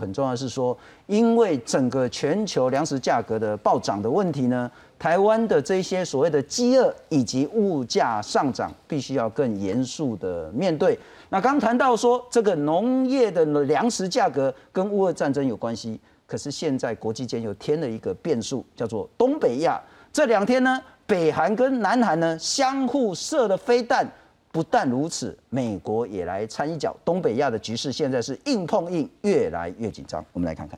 很重要是说，因为整个全球粮食价格的暴涨的问题呢，台湾的这些所谓的饥饿以及物价上涨，必须要更严肃的面对。那刚谈到说，这个农业的粮食价格跟乌俄战争有关系，可是现在国际间又添了一个变数，叫做东北亚。这两天呢，北韩跟南韩呢相互射的飞弹。不但如此，美国也来掺一脚。东北亚的局势现在是硬碰硬，越来越紧张。我们来看看，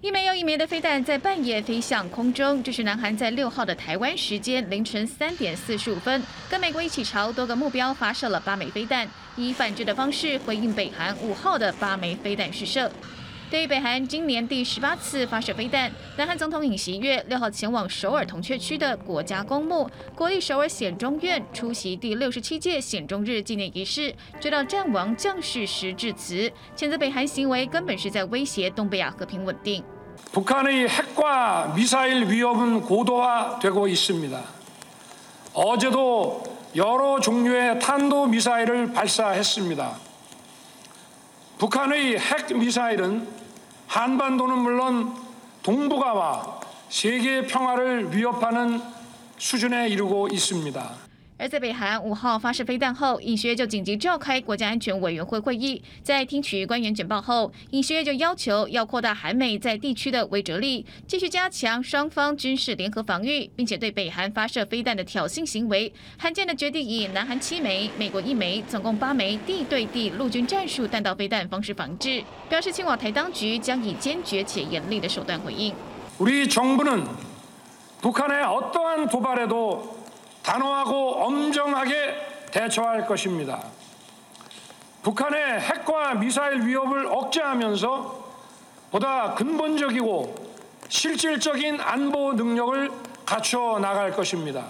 一枚又一枚的飞弹在半夜飞向空中。这是南韩在六号的台湾时间凌晨三点四十五分，跟美国一起朝多个目标发射了八枚飞弹，以反制的方式回应北韩五号的八枚飞弹试射。对于北韩今年第十八次发射飞弹，南韩总统尹锡悦六号前往首尔铜雀区的国家公墓国立首尔显忠院出席第六十七届显忠日纪念仪式，追悼战亡将士时致辞，谴责北韩行为根本是在威胁东北亚和平稳定。북한의핵과미사일위협은고도화되고있습니다어제도여러종류의탄도미사일을발사했습니다 북한의 핵 미사일은 한반도는 물론 동북아와 세계 평화를 위협하는 수준에 이르고 있습니다. 而在北韩五号发射飞弹后，尹学就紧急召开国家安全委员会会议，在听取官员简报后，尹学就要求要扩大韩美在地区的威慑力，继续加强双方军事联合防御，并且对北韩发射飞弹的挑衅行为，罕见的决定以南韩七枚、美国一枚，总共八枚地对地陆军战术弹道飞弹方式防治，表示青瓦台当局将以坚决且严厉的手段回应。우리정부는북한의어떠한도발에도 단호하고 엄정하게 대처할 것입니다. 북한의 핵과 미사일 위협을 억제하면서 보다 근본적이고 실질적인 안보 능력을 갖춰 나갈 것입니다.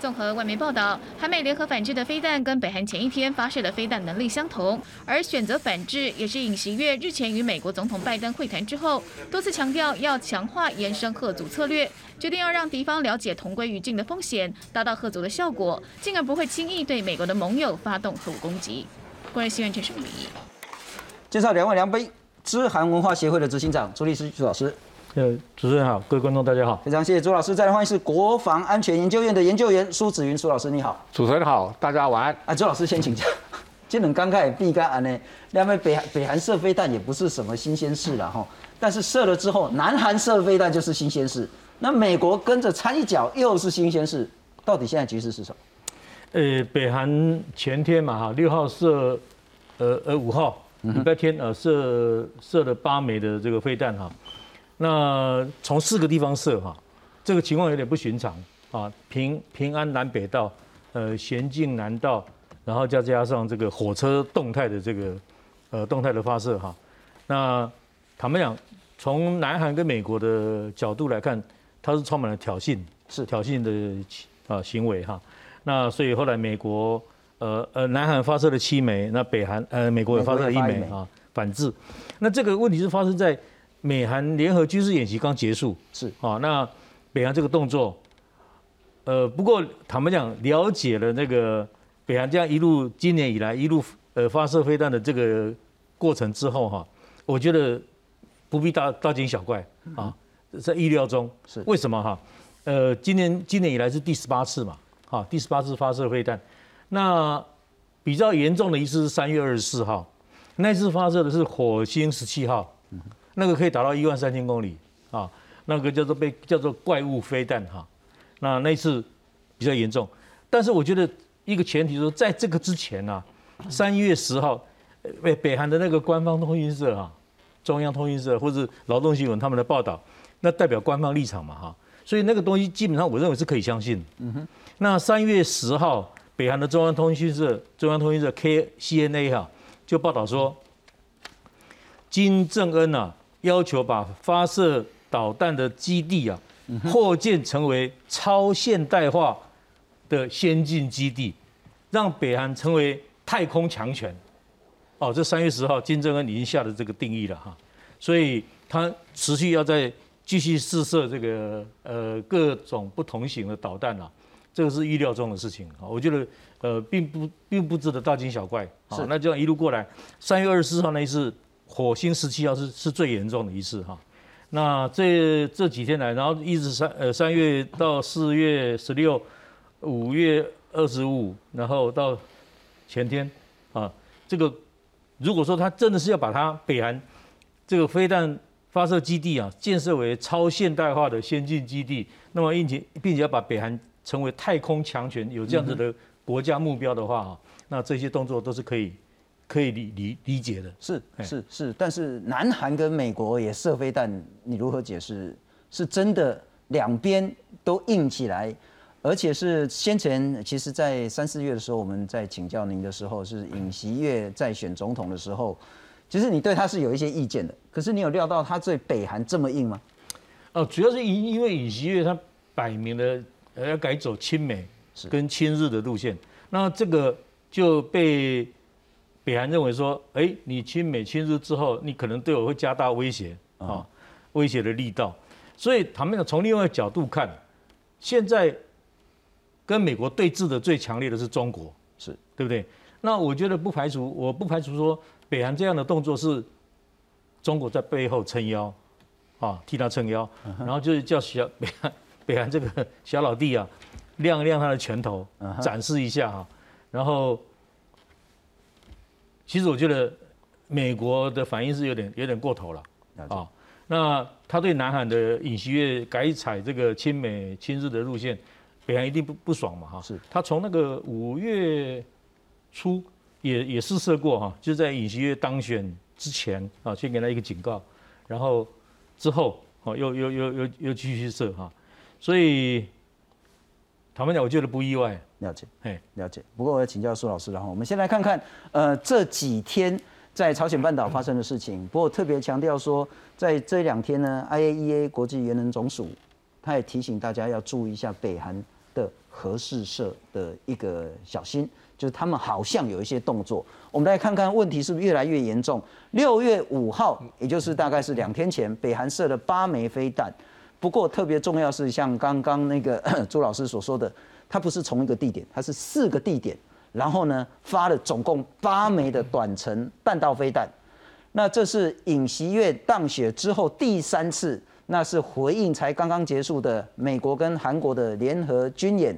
综合外媒报道，韩美联合反制的飞弹跟北韩前一天发射的飞弹能力相同，而选择反制也是尹锡悦日前与美国总统拜登会谈之后，多次强调要强化延伸核阻策略，决定要让敌方了解同归于尽的风险，达到核阻的效果，进而不会轻易对美国的盟友发动核武攻击。国人新闻陈世明介绍两位梁杯，知韩文化协会的执行长朱律师朱老师。呃，主持人好，各位观众大家好，非常谢谢朱老师。再来欢迎是国防安全研究院的研究员苏子云苏老师，你好。主持人好，大家晚安。啊，朱老师先请教。今年刚开始避干安呢，两位北北韩射飞弹也不是什么新鲜事了哈，但是射了之后，南韩射飞弹就是新鲜事。那美国跟着掺一脚又是新鲜事，到底现在局势是什么？呃，北韩前天嘛哈，六号射，呃呃五号礼拜天呃射射了八枚的这个飞弹哈。那从四个地方射哈，这个情况有点不寻常啊。平平安南北道，呃，咸镜南道，然后再加上这个火车动态的这个，呃，动态的发射哈。那坦白讲，从南韩跟美国的角度来看，它是充满了挑衅，是挑衅的啊行为哈。那所以后来美国，呃呃，南韩发射了七枚，那北韩呃美国也发射了一枚啊，反制。那这个问题是发生在。美韩联合军事演习刚结束，是。啊，那北韩这个动作，呃，不过坦白讲，了解了那个北韩这样一路今年以来一路呃发射飞弹的这个过程之后哈，我觉得不必大大惊小怪啊，在意料中。是。为什么哈？呃，今年今年以来是第十八次嘛，哈，第十八次发射飞弹，那比较严重的一次是三月二十四号，那次发射的是火星十七号。那个可以达到一万三千公里啊，那个叫做被叫做怪物飞弹哈，那那次比较严重，但是我觉得一个前提说，在这个之前呢，三月十号，北北韩的那个官方通讯社哈，中央通讯社或者劳动新闻他们的报道，那代表官方立场嘛哈，所以那个东西基本上我认为是可以相信。嗯哼，那三月十号，北韩的中央通讯社中央通讯社 KCNA 哈就报道说，金正恩呐。要求把发射导弹的基地啊，扩建成为超现代化的先进基地，让北韩成为太空强权。哦，这三月十号，金正恩已经下了这个定义了哈，所以他持续要在继续试射这个呃各种不同型的导弹啊，这个是预料中的事情啊。我觉得呃，并不并不值得大惊小怪是啊。那这样一路过来，三月二十四号那一次火星十七号是是最严重的一次哈。那这这几天来，然后一直三呃三月到四月十六，五月二十五，然后到前天啊，这个如果说他真的是要把它北韩这个飞弹发射基地啊建设为超现代化的先进基地，那么并且并且要把北韩成为太空强权，有这样子的国家目标的话啊，那这些动作都是可以可以理理理解的。是哎是是，但是南韩跟美国也射飞弹，你如何解释？是真的两边都硬起来，而且是先前其实，在三四月的时候，我们在请教您的时候，是尹锡月在选总统的时候，其实你对他是有一些意见的，可是你有料到他对北韩这么硬吗？哦，主要是因因为尹锡月他摆明了呃要改走亲美跟亲日的路线，那这个就被北韩认为说，哎，你亲美亲日之后，你可能对我会加大威胁啊，威胁的力道。所以他们讲从另外一个角度看，现在跟美国对峙的最强烈的是中国，是对不对？那我觉得不排除，我不排除说北韩这样的动作是中国在背后撑腰，啊，替他撑腰，然后就是叫小北韩 北韩这个小老弟啊，亮一亮他的拳头，展示一下啊，然后其实我觉得美国的反应是有点有点过头了啊。那他对南韩的尹锡悦改采这个亲美亲日的路线，北韩一定不不爽嘛哈。是他从那个五月初也也试射过哈，就在尹锡悦当选之前啊，先给他一个警告，然后之后哦又又又又又继续射哈，所以坦白讲，我觉得不意外。了解，嘿，了解。不过我要请教苏老师了哈，我们先来看看，呃，这几天在朝鲜半岛发生的事情。不过特别强调说，在这两天呢，IAEA 国际原能总署，他也提醒大家要注意一下北韩的核试射的一个小心，就是他们好像有一些动作。我们来看看问题是不是越来越严重。六月五号，也就是大概是两天前，北韩射了八枚飞弹。不过特别重要是，像刚刚那个 朱老师所说的，它不是从一个地点，它是四个地点，然后呢发了总共八枚的短程弹道飞弹。那这是尹锡悦当选之后第三次，那是回应才刚刚结束的美国跟韩国的联合军演。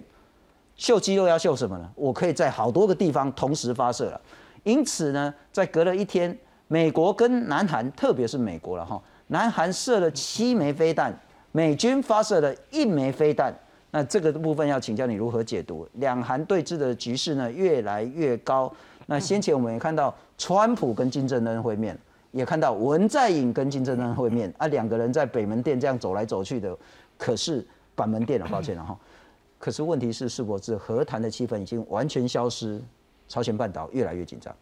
秀肌肉要秀什么呢？我可以在好多个地方同时发射了。因此呢，在隔了一天，美国跟南韩，特别是美国了哈，南韩射了七枚飞弹，美军发射了一枚飞弹。那这个部分要请教你如何解读？两韩对峙的局势呢越来越高。那先前我们也看到川普跟金正恩会面，也看到文在寅跟金正恩会面啊，两个人在北门店这样走来走去的，可是板门店了，抱歉了哈。可是问题是，是否是和谈的气氛已经完全消失？朝鲜半岛越来越紧张。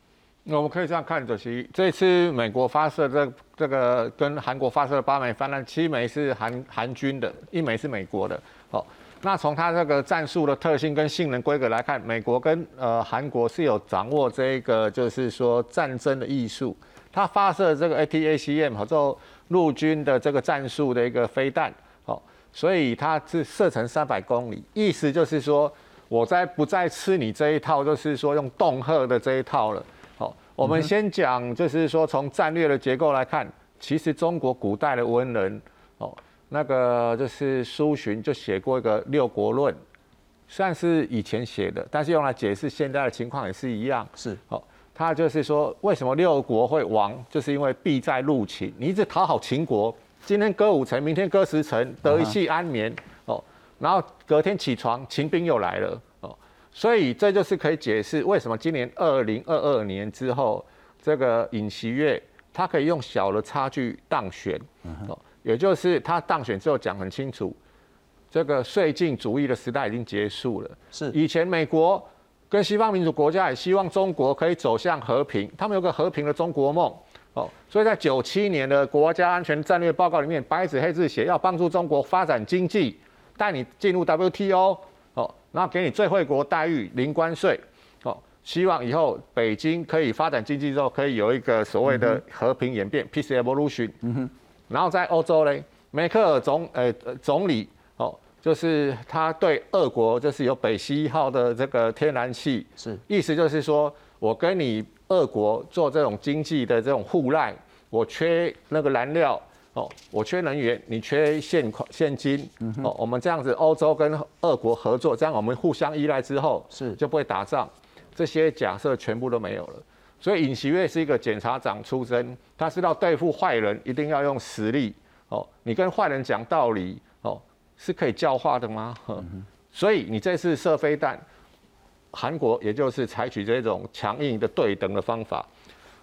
那我们可以这样看，主席，这次美国发射这这个跟韩国发射的八枚飞弹，七枚是韩韩军的，一枚是美国的。哦，那从它这个战术的特性跟性能规格来看，美国跟呃韩国是有掌握这个就是说战争的艺术。它发射这个 ATACM 和之后陆军的这个战术的一个飞弹，哦，所以它是射程三百公里，意思就是说。我在不再吃你这一套，就是说用恫吓的这一套了。好，我们先讲，就是说从战略的结构来看，其实中国古代的文人，哦，那个就是苏洵就写过一个六国论，虽然是以前写的，但是用来解释现在的情况也是一样。是，哦，他就是说为什么六国会亡，就是因为必在入秦，你一直讨好秦国，今天割五城，明天割十城，得一息安眠。哦。然后隔天起床，秦兵又来了。哦，所以这就是可以解释为什么今年二零二二年之后，这个尹锡悦他可以用小的差距当选。哦，也就是他当选之后讲很清楚，这个绥靖主义的时代已经结束了。是以前美国跟西方民主国家也希望中国可以走向和平，他们有个和平的中国梦哦，所以在九七年的国家安全战略报告里面，白纸黑字写要帮助中国发展经济。带你进入 WTO 哦，然后给你最惠国待遇、零关税哦，希望以后北京可以发展经济之后，可以有一个所谓的和平演变 （peace evolution）。嗯哼。然后在欧洲嘞，梅克尔总呃总理哦，就是他对俄国就是有北溪一号的这个天然气，是。意思就是说我跟你俄国做这种经济的这种互赖，我缺那个燃料哦，我缺能源，你缺现款现金哦，我们这样子欧洲跟俄国合作，这样我们互相依赖之后是。就不会打仗，这些假设全部都没有了。所以尹锡悦是一个检察长出身，他知道对付坏人一定要用实力哦，你跟坏人讲道理哦。是可以教化的吗？所以你这次射飞弹，韩国也就是采取这种强硬的对等的方法。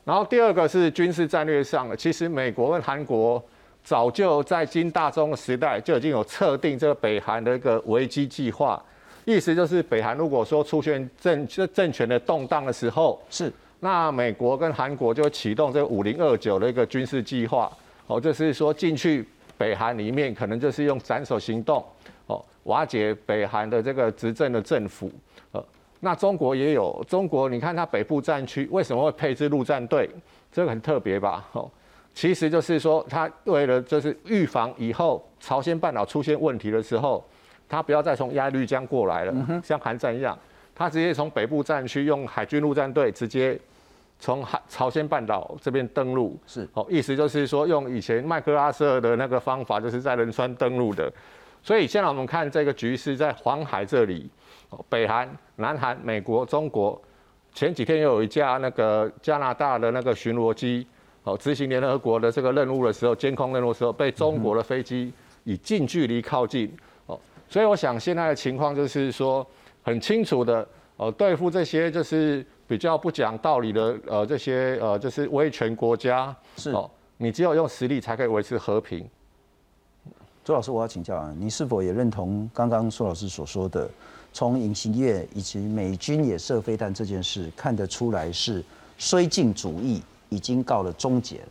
然后第二个是军事战略上，其实美国跟韩国早就在金大中的时代就已经有测定这个北韩的一个危机计划，意思就是北韩如果说出现政政权的动荡的时候，是那美国跟韩国就启动这个五零二九的一个军事计划，哦，就是说进去。北韩里面可能就是用斩首行动，哦，瓦解北韩的这个执政的政府，呃，那中国也有，中国你看它北部战区为什么会配置陆战队？这个很特别吧？哦，其实就是说，它为了就是预防以后朝鲜半岛出现问题的时候，它不要再从鸭绿江过来了，像韩战一样，它直接从北部战区用海军陆战队直接。从海朝鲜半岛这边登陆是哦，意思就是说用以前麦克阿瑟的那个方法，就是在仁川登陆的。所以现在我们看这个局势在黄海这里，北韩、南韩、美国、中国，前几天又有一架那个加拿大的那个巡逻机哦，执行联合国的这个任务的时候，监控任务的时候，被中国的飞机以近距离靠近哦。所以我想现在的情况就是说很清楚的呃，对付这些就是。比较不讲道理的，呃，这些呃，就是威权国家，是哦，你只有用实力才可以维持和平。周老师，我要请教啊，你是否也认同刚刚苏老师所说的，从隐形业以及美军也射飞弹这件事看得出来是绥靖主义已经告了终结了？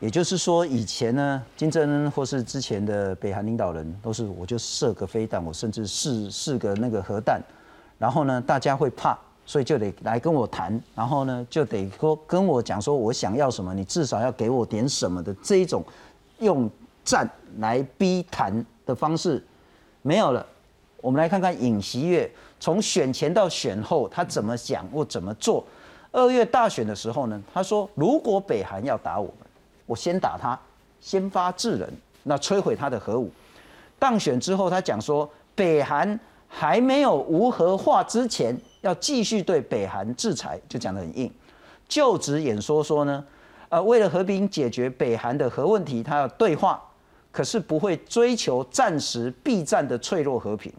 也就是说，以前呢，金正恩或是之前的北韩领导人都是我就射个飞弹，我甚至试试个那个核弹，然后呢，大家会怕。所以就得来跟我谈，然后呢，就得说跟我讲说，我想要什么，你至少要给我点什么的这一种用战来逼谈的方式没有了。我们来看看尹锡悦从选前到选后他怎么讲或怎么做。二月大选的时候呢，他说如果北韩要打我们，我先打他，先发制人，那摧毁他的核武。当选之后，他讲说北韩还没有无核化之前。要继续对北韩制裁，就讲得很硬。就职演说说呢，呃，为了和平解决北韩的核问题，他要对话，可是不会追求暂时避战的脆弱和平。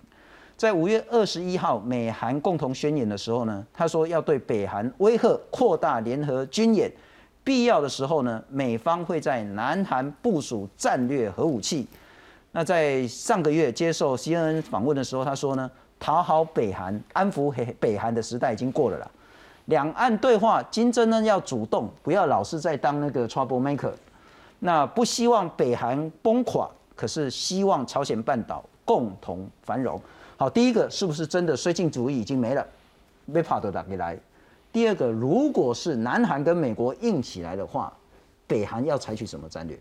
在五月二十一号美韩共同宣言的时候呢，他说要对北韩威吓扩大联合军演，必要的时候呢，美方会在南韩部署战略核武器。那在上个月接受 CNN 访问的时候，他说呢。讨好北韩、安抚北北韩的时代已经过了啦。两岸对话，金正恩要主动，不要老是在当那个 trouble maker。那不希望北韩崩垮，可是希望朝鲜半岛共同繁荣。好，第一个是不是真的绥靖主义已经没了？被帕德打给来。第二个，如果是南韩跟美国硬起来的话，北韩要采取什么战略？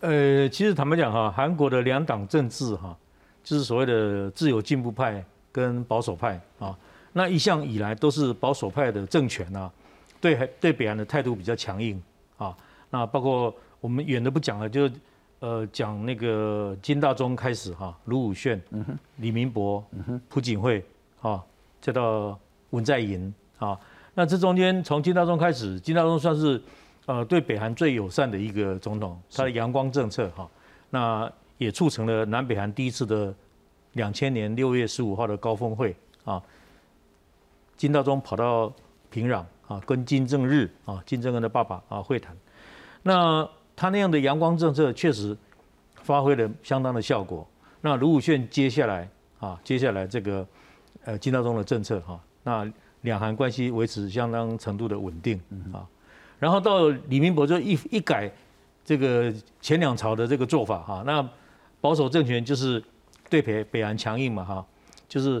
呃，其实坦白讲哈，韩国的两党政治哈。就是所谓的自由进步派跟保守派啊，那一向以来都是保守派的政权啊，对对北韩的态度比较强硬啊。那包括我们远的不讲了，就呃讲那个金大中开始哈，卢武铉、李明博、朴槿惠啊，再到文在寅啊。那这中间从金大中开始，金大中算是呃对北韩最友善的一个总统，他的阳光政策哈。那也促成了南北韩第一次的两千年六月十五号的高峰会啊，金大中跑到平壤啊，跟金正日啊，金正恩的爸爸啊会谈。那他那样的阳光政策确实发挥了相当的效果。那卢武铉接下来啊，接下来这个呃金大中的政策哈，那两韩关系维持相当程度的稳定啊。然后到李明博就一一改这个前两朝的这个做法哈，那。保守政权就是对北北韩强硬嘛哈，就是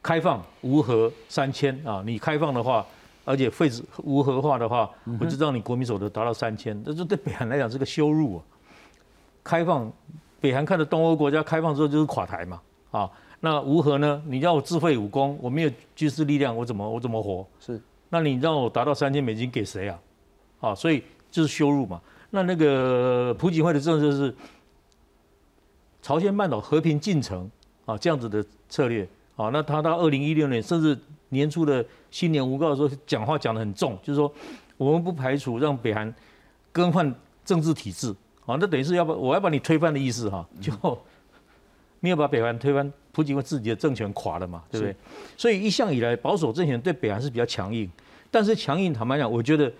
开放无核三千啊，你开放的话，而且废止无核化的话，我就让你国民所得达到三千，这这对北韩来讲是个羞辱啊。开放北韩看的东欧国家开放之后就是垮台嘛，啊，那如何呢？你要我自废武功，我没有军事力量，我怎么我怎么活？是，那你让我达到三千美金给谁啊？啊，所以就是羞辱嘛。那那个朴槿惠的政策是朝鲜半岛和平进程啊，这样子的策略啊。那他到二零一六年甚至年初的新年无告的时候，讲话讲得很重，就是说我们不排除让北韩更换政治体制啊。那等于是要把我要把你推翻的意思哈，就没有把北韩推翻，朴槿惠自己的政权垮了嘛，对不对？所以一向以来保守政权对北韩是比较强硬，但是强硬坦白讲，我觉得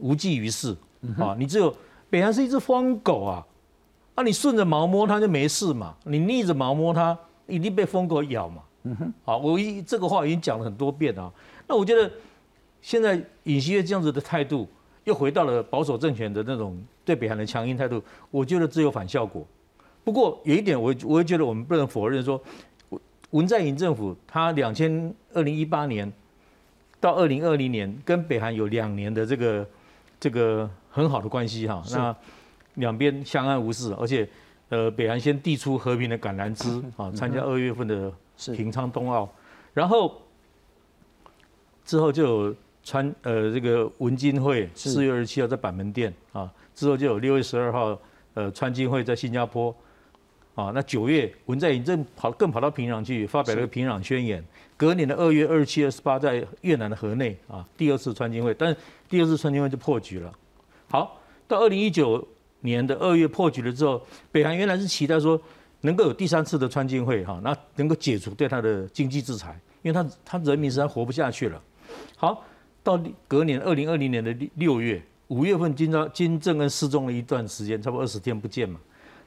无济于事啊。你只有北韩是一只疯狗啊。啊，你顺着毛摸它就没事嘛，你逆着毛摸它，一定被疯狗咬嘛。嗯哼，好，我一这个话已经讲了很多遍啊。那我觉得现在尹锡悦这样子的态度，又回到了保守政权的那种对北韩的强硬态度，我觉得只有反效果。不过有一点，我我也觉得我们不能否认说，文在寅政府他两千二零一八年到二零二零年跟北韩有两年的这个这个很好的关系哈。那两边相安无事，而且，呃，北韩先递出和平的橄榄枝啊，参加二月份的平昌冬奥，然后之后就有川呃这个文金会四月二十七号在板门店啊，之后就有六月十二号呃川金会在新加坡啊，那九月文在寅正跑更跑到平壤去发表了个平壤宣言，隔年的二月二十七、二十八在越南的河内啊第二次川金会，但是第二次川金会就破局了。好，到二零一九。年的二月破局了之后，北韩原来是期待说能够有第三次的川金会哈，那能够解除对他的经济制裁，因为他他人民实在活不下去了。好，到隔年二零二零年的六月五月份，金正金正恩失踪了一段时间，差不多二十天不见嘛。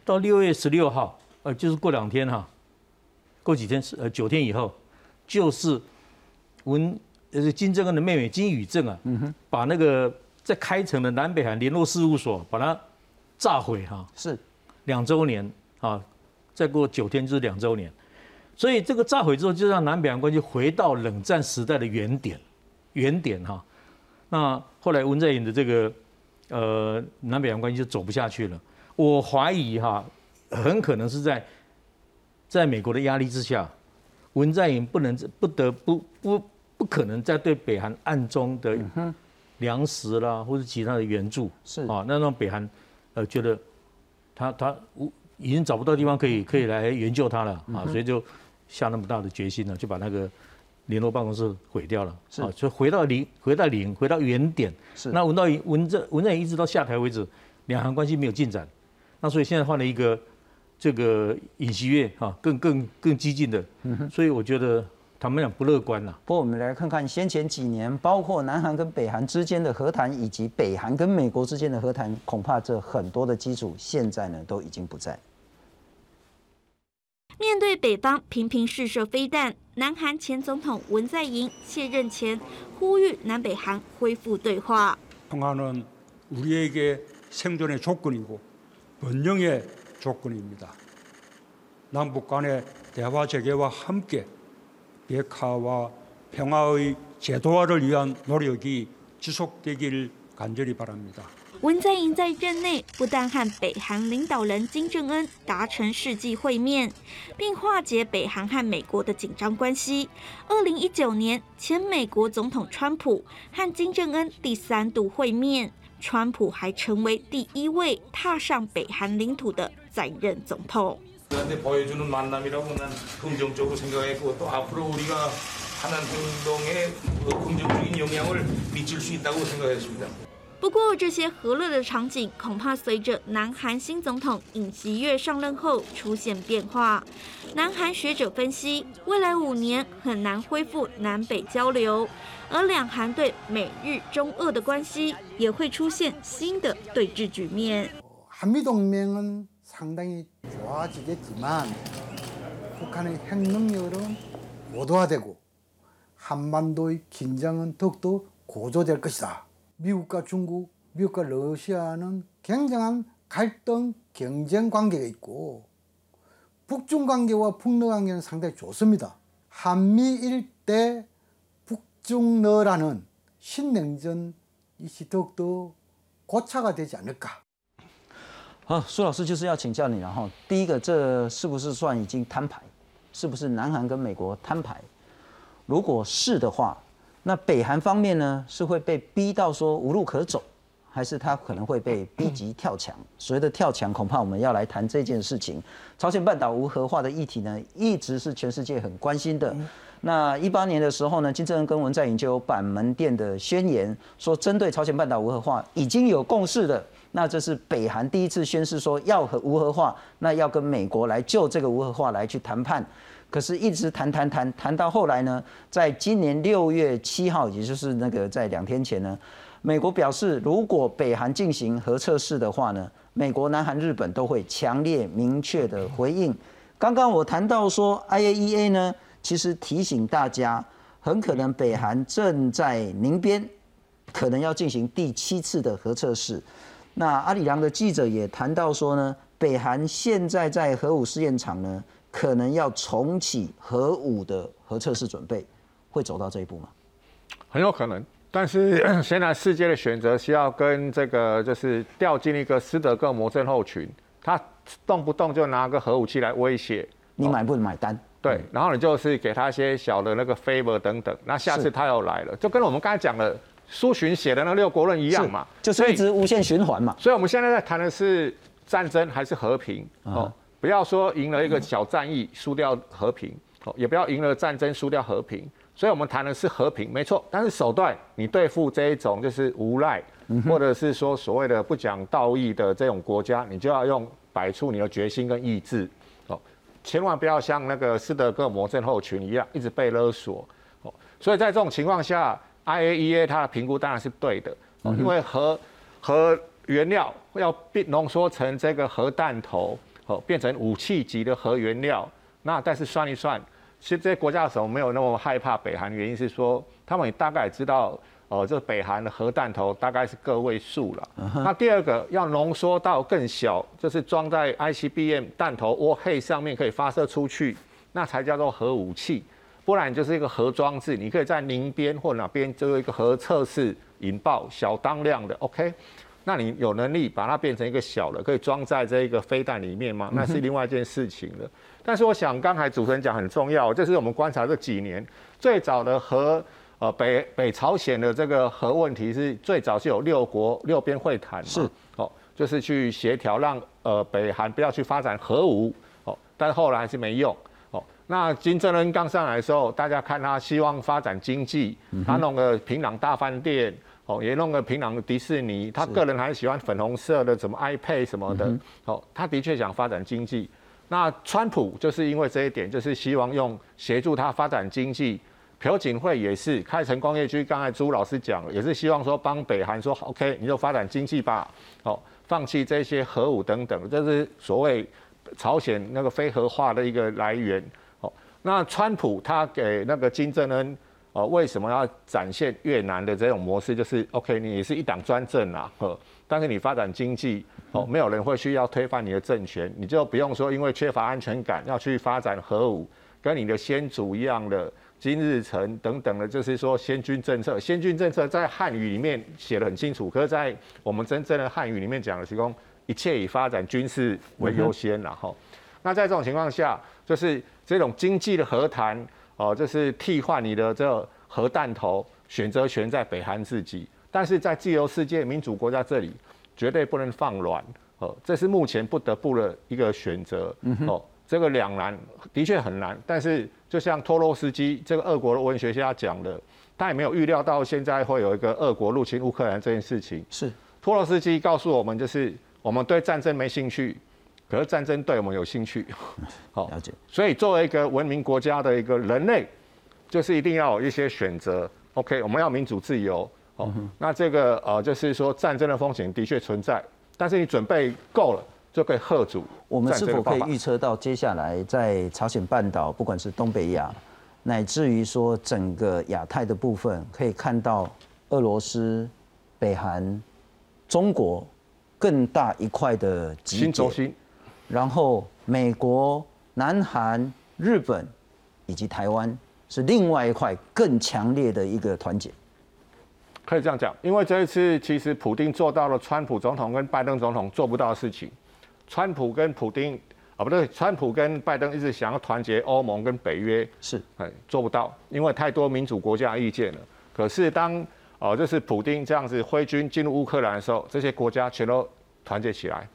到六月十六号，呃，就是过两天哈，过几天是呃九天以后，就是文呃金正恩的妹妹金宇正啊，嗯把那个在开城的南北韩联络事务所把它。炸毁哈是两周年啊，再过九天就是两周年，所以这个炸毁之后，就让南北韩关系回到冷战时代的原点，原点哈。那后来文在寅的这个呃南北韩关系就走不下去了。我怀疑哈，很可能是在在美国的压力之下，文在寅不能不得不不不可能再对北韩暗中的粮食啦或者其他的援助是。啊，那让北韩。呃，觉得他他无已经找不到地方可以可以来援救他了啊，所以就下那么大的决心呢，就把那个联络办公室毁掉了啊，就回到零，回到零，回到原点。是。那文到文在文在寅一直到下台为止，两韩关系没有进展，那所以现在换了一个这个尹锡悦啊，更更更激进的，所以我觉得。他们讲不乐观了。不过我们来看看先前几年，包括南韩跟北韩之间的和谈，以及北韩跟美国之间的和谈，恐怕这很多的基础现在呢都已经不在。面对北方频频试射飞弹，南韩前总统文在寅卸任前呼吁南北韩恢复对话。평화는우리에게생존의조건이고 번영의조건입니다南北간의대화재개와함께 백화와 평화의 제도화를 위한 노력이 지속되길 간절히 바랍니다. 文在寅在任内不但和北韩领导人金正恩达成世纪会面，并化解北韩和美国的紧张关系。二零一九年，前美国总统川普和金正恩第三度会面， 川普还成为第一位踏上北韩领土的载人总统。 그런데 보여주는 만남이라고 난 긍정적으로 생각했고 또 앞으로 우리가 하는 행동에 긍정적인 영향을 미칠 수 있다고 생각했습니다. 不过，这些和乐的场景恐怕随着南韩新总统尹锡悦上任后出现变化。南韩学者分析，未来五年很难恢复南北交流，而两韩对美日中俄的关系也会出现新的对峙局面。한미동맹은상당히좋아지겠지만북한의핵능력은고도화되고한반도의긴장은더욱더고조될것이다 미국과 중국, 미국과 러시아는 굉장한 갈등, 경쟁 관계가 있고 북중 관계와 북러 관계는 상당히 좋습니다. 한미 일대 북중러라는 신냉전 이 더욱더 고차가 되지 않을까. 好，苏老师就是要请教你了哈。第一个，这是不是算已经摊牌？是不是南韩跟美国摊牌？如果是的话， 那北韩方面呢，是会被逼到说无路可走，还是他可能会被逼急跳墙？所谓的跳墙，恐怕我们要来谈这件事情。朝鲜半岛无核化的议题呢，一直是全世界很关心的。那一八年的时候呢，金正恩跟文在寅就有板门店的宣言，说针对朝鲜半岛无核化已经有共识的。那这是北韩第一次宣示说要和无核化，那要跟美国来就这个无核化来去谈判。可是，一直谈谈谈谈到后来呢，在今年六月七号，也就是那个在两天前呢，美国表示，如果北韩进行核测试的话呢，美国、南韩、日本都会强烈明确的回应。刚刚我谈到说，IAEA 呢，其实提醒大家，很可能北韩正在宁边，可能要进行第七次的核测试。那阿里郎的记者也谈到说呢，北韩现在在核武试验场呢，可能要重启核武的核测试准备，会走到这一步吗？很有可能，但是 现在世界的选择是要跟这个就是掉进一个斯德哥尔摩症候群，他动不动就拿个核武器来威胁你，买不买单？对，然后你就是给他一些小的那个 favor 等等，那下次他又来了，就跟我们刚才讲的。苏洵写的那六国论一样嘛，就是一直无限循环嘛。所以我们现在在谈的是战争还是和平哦？不要说赢了一个小战役输掉和平哦，也不要赢了战争输掉和平。所以我们谈的是和平，没错。但是手段你对付这一种就是无赖，或者是说所谓的不讲道义的这种国家，你就要用摆出你的决心跟意志哦，千万不要像那个斯德哥尔摩症候群一样一直被勒索哦。所以在这种情况下。IAEA 它的评估当然是对的，因为核核原料要变浓缩成这个核弹头，哦，变成武器级的核原料。那但是算一算，其实这些国家的时候没有那么害怕北韩，原因是说他们大概知道，哦，这北韩的核弹头大概是个位数了。那第二个要浓缩到更小，就是装在 ICBM 弹头窝黑上面可以发射出去，那才叫做核武器。不然就是一个核装置，你可以在宁边或哪边做一个核测试引爆小当量的，OK？那你有能力把它变成一个小的，可以装在这一个飞弹里面吗？那是另外一件事情了。但是我想刚才主持人讲很重要，这是我们观察这几年最早的核呃北北朝鲜的这个核问题是最早是有六国六边会谈嘛？是哦，就是去协调让呃北韩不要去发展核武哦，但是后来还是没用。那金正恩刚上来的时候，大家看他希望发展经济，他弄个平壤大饭店，哦，也弄个平壤的迪士尼。他个人还喜欢粉红色的什么 iPad 什么的，哦，他的确想发展经济。那川普就是因为这一点，就是希望用协助他发展经济。朴槿惠也是开城工业区，刚才朱老师讲了，也是希望说帮北韩说 OK，你就发展经济吧，哦，放弃这些核武等等，这是所谓朝鲜那个非核化的一个来源。那川普他给那个金正恩，呃，为什么要展现越南的这种模式？就是 OK，你是一党专政啊，呵，但是你发展经济，哦，没有人会需要推翻你的政权，你就不用说因为缺乏安全感要去发展核武，跟你的先祖一样的金日成等等的，就是说先军政策。先军政策在汉语里面写的很清楚，可是在我们真正的汉语里面讲的是说一切以发展军事为优先，然后，那在这种情况下，就是。这种经济的和谈，哦，就是替换你的这核弹头，选择权在北韩自己，但是在自由世界民主国家这里，绝对不能放软，哦，这是目前不得不的一个选择，哦，这个两难的确很难，但是就像托洛斯基这个俄国的文学家讲的，他也没有预料到现在会有一个俄国入侵乌克兰这件事情，是。托洛斯基告诉我们，就是我们对战争没兴趣。可是战争对我们有兴趣，好了解。所以作为一个文明国家的一个人类，就是一定要有一些选择。OK，我们要民主自由。哦，那这个呃，就是说战争的风险的确存在，但是你准备够了，就可以贺阻。我们是否可以预测到接下来在朝鲜半岛，不管是东北亚，乃至于说整个亚太的部分，可以看到俄罗斯、北韩、中国更大一块的新轴心。然后，美国、南韩、日本以及台湾是另外一块更强烈的一个团结，可以这样讲。因为这一次，其实普京做到了川普总统跟拜登总统做不到的事情。川普跟普丁啊，不对，川普跟拜登一直想要团结欧盟跟北约，是哎做不到，因为太多民主国家意见了。可是当哦，就是普丁这样子挥军进入乌克兰的时候，这些国家全都团结起来。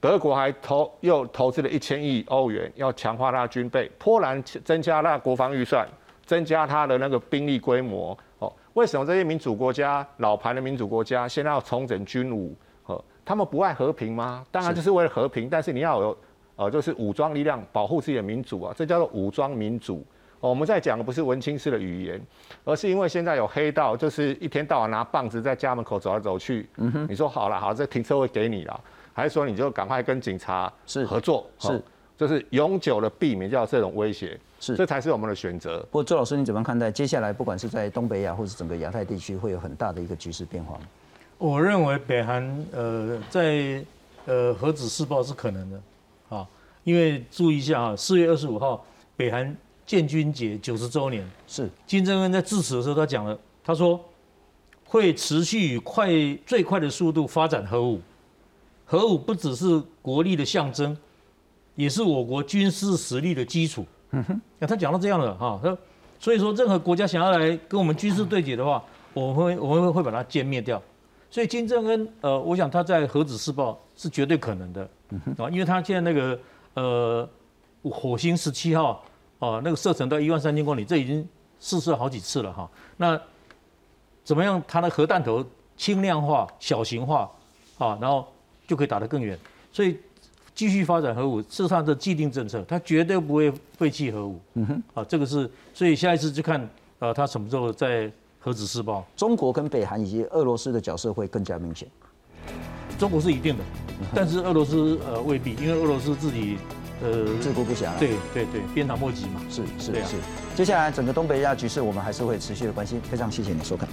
德国还投又投资了一千亿欧元，要强化它的军备。波兰增加了国防预算，增加它的那个兵力规模。哦，为什么这些民主国家、老牌的民主国家现在要重整军武？哦，他们不爱和平吗？当然就是为了和平，但是你要有呃，就是武装力量保护自己的民主啊，这叫做武装民主。哦，我们在讲的不是文青式的语言，而是因为现在有黑道，就是一天到晚拿棒子在家门口走来走去。嗯哼，你说好了，好，这停车位给你了，还是说你就赶快跟警察是合作？是，就是永久的避免掉这种威胁。是，这才是我们的选择。不过周老师，你怎么看待接下来不管是在东北亚或是整个亚太地区，会有很大的一个局势变化？我认为北韩呃在呃核子试爆是可能的，啊，因为注意一下啊，四月二十五号北韩。建军节九十周年，是金正恩在致辞的时候，他讲了，他说会持续以快最快的速度发展核武，核武不只是国力的象征，也是我国军事实力的基础。嗯哼，那他讲到这样的哈，他所以说任何国家想要来跟我们军事对决的话，我们会我们会把它歼灭掉。所以金正恩呃，我想他在核子试爆是绝对可能的，啊，因为他现在那个呃火星十七号。啊，那个射程到一万三千公里，这已经试射好几次了哈。那怎么样？它的核弹头轻量化、小型化，啊，然后就可以打得更远。所以继续发展核武是他的既定政策，他绝对不会废弃核武。嗯哼，啊，这个是，所以下一次就看呃，他什么时候在核子试爆。中国跟北韩以及俄罗斯的角色会更加明显。中国是一定的，但是俄罗斯呃未必，因为俄罗斯自己。呃，自顾不暇。对对对，鞭长莫及嘛。是是是。接下来整个东北亚局势，我们还是会持续的关心。非常谢谢你收看。